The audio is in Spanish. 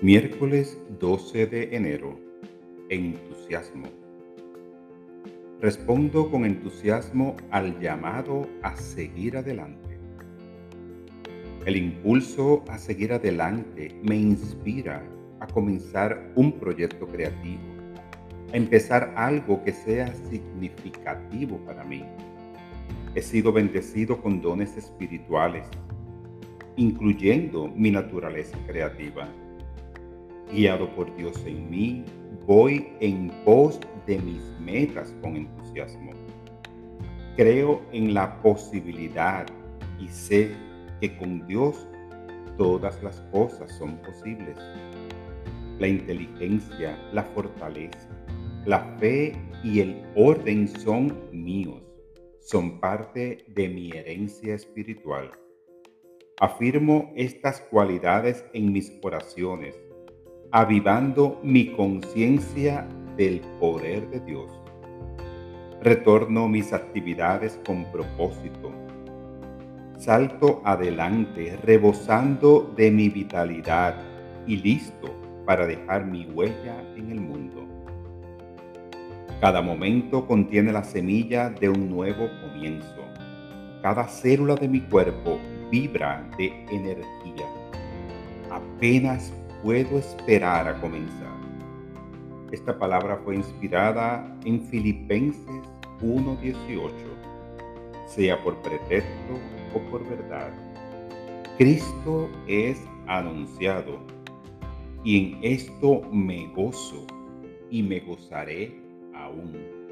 Miércoles 12 de enero. Entusiasmo. Respondo con entusiasmo al llamado a seguir adelante. El impulso a seguir adelante me inspira a comenzar un proyecto creativo, a empezar algo que sea significativo para mí. He sido bendecido con dones espirituales, incluyendo mi naturaleza creativa guiado por Dios en mí, voy en pos de mis metas con entusiasmo. Creo en la posibilidad y sé que con Dios todas las cosas son posibles. La inteligencia, la fortaleza, la fe y el orden son míos, son parte de mi herencia espiritual. Afirmo estas cualidades en mis oraciones avivando mi conciencia del poder de Dios. Retorno mis actividades con propósito. Salto adelante rebosando de mi vitalidad y listo para dejar mi huella en el mundo. Cada momento contiene la semilla de un nuevo comienzo. Cada célula de mi cuerpo vibra de energía. Apenas puedo esperar a comenzar. Esta palabra fue inspirada en Filipenses 1:18, sea por pretexto o por verdad. Cristo es anunciado y en esto me gozo y me gozaré aún.